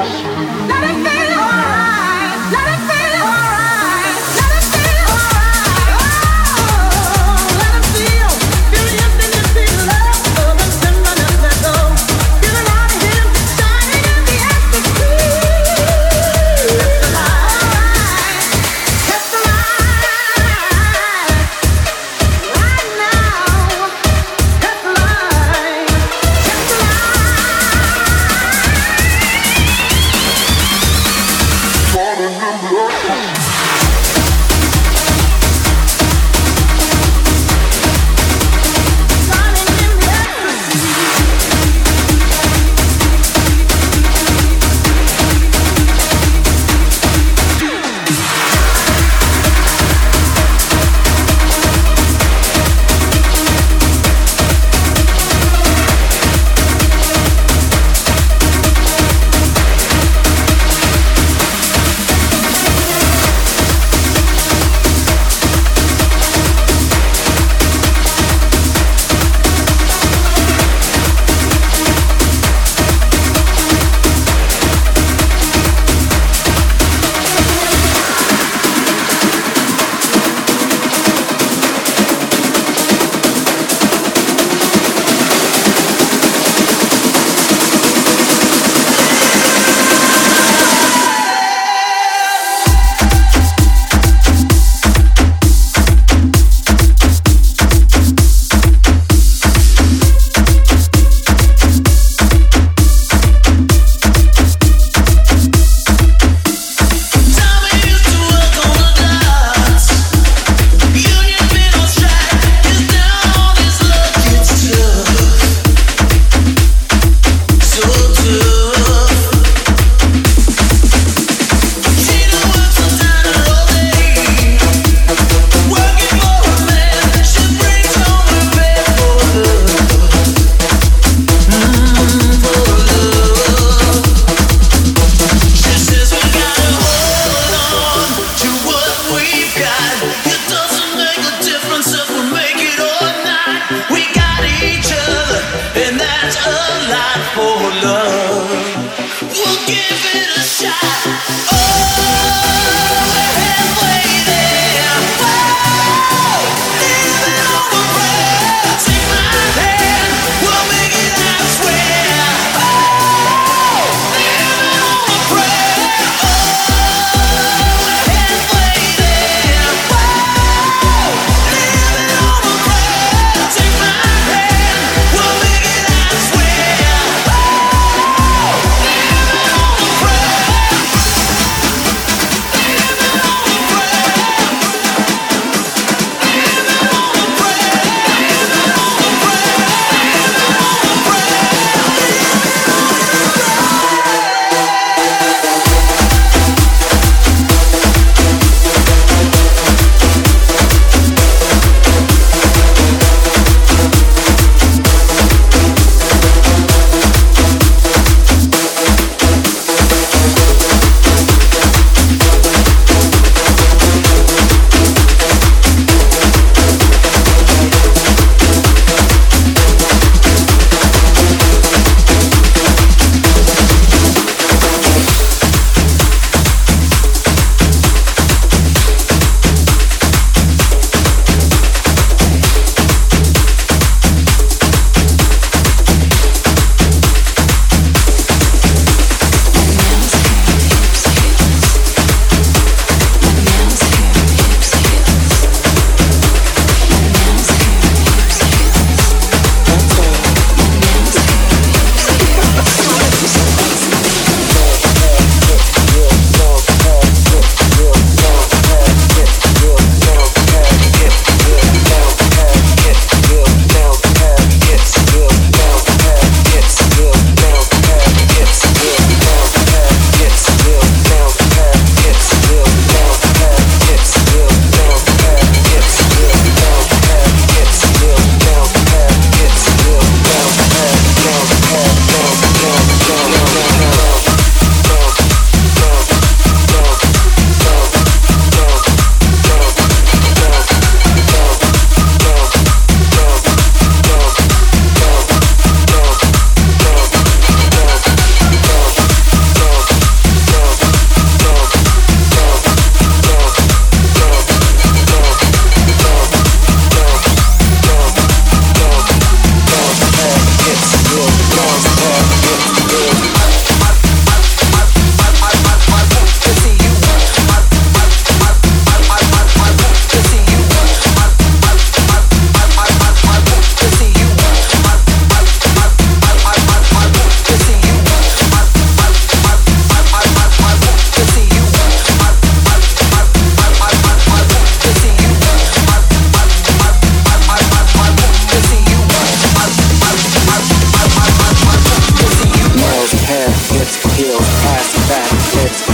Bye.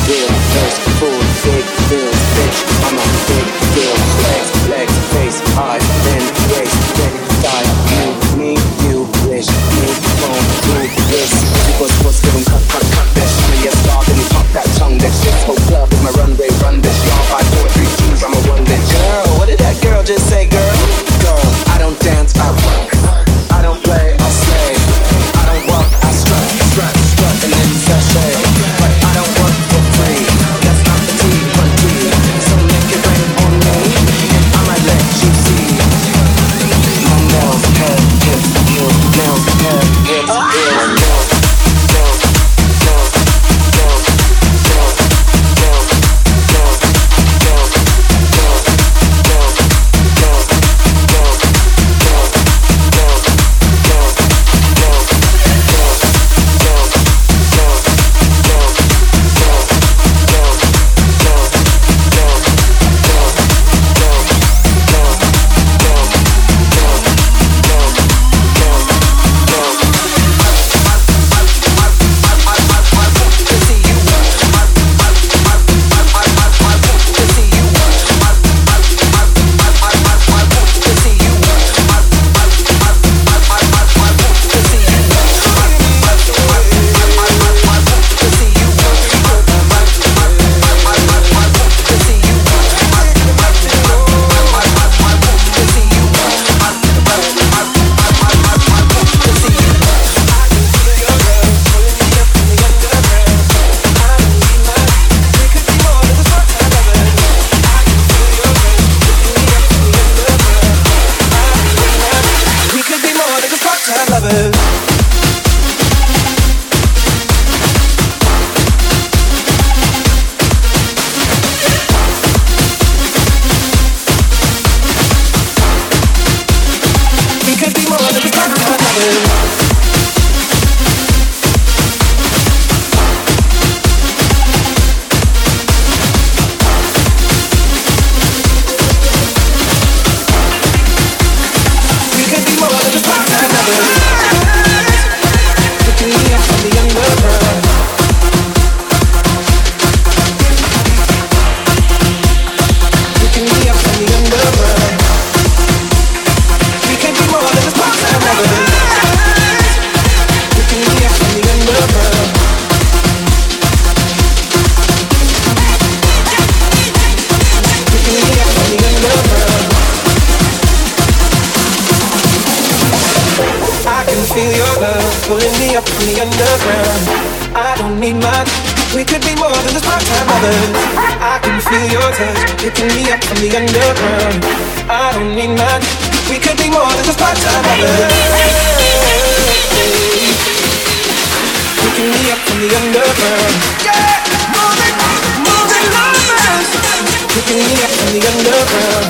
But I picking me up from the underground. I don't need much. We could be more than just part of love. Picking me up from the underground. Yeah, more moving, moving lovers. Picking me up from the underground.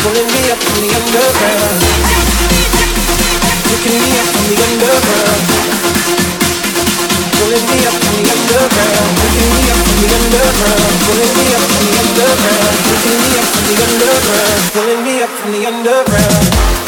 Pulling me up from the underground. Picking me up from the underground pulling me up from the underground.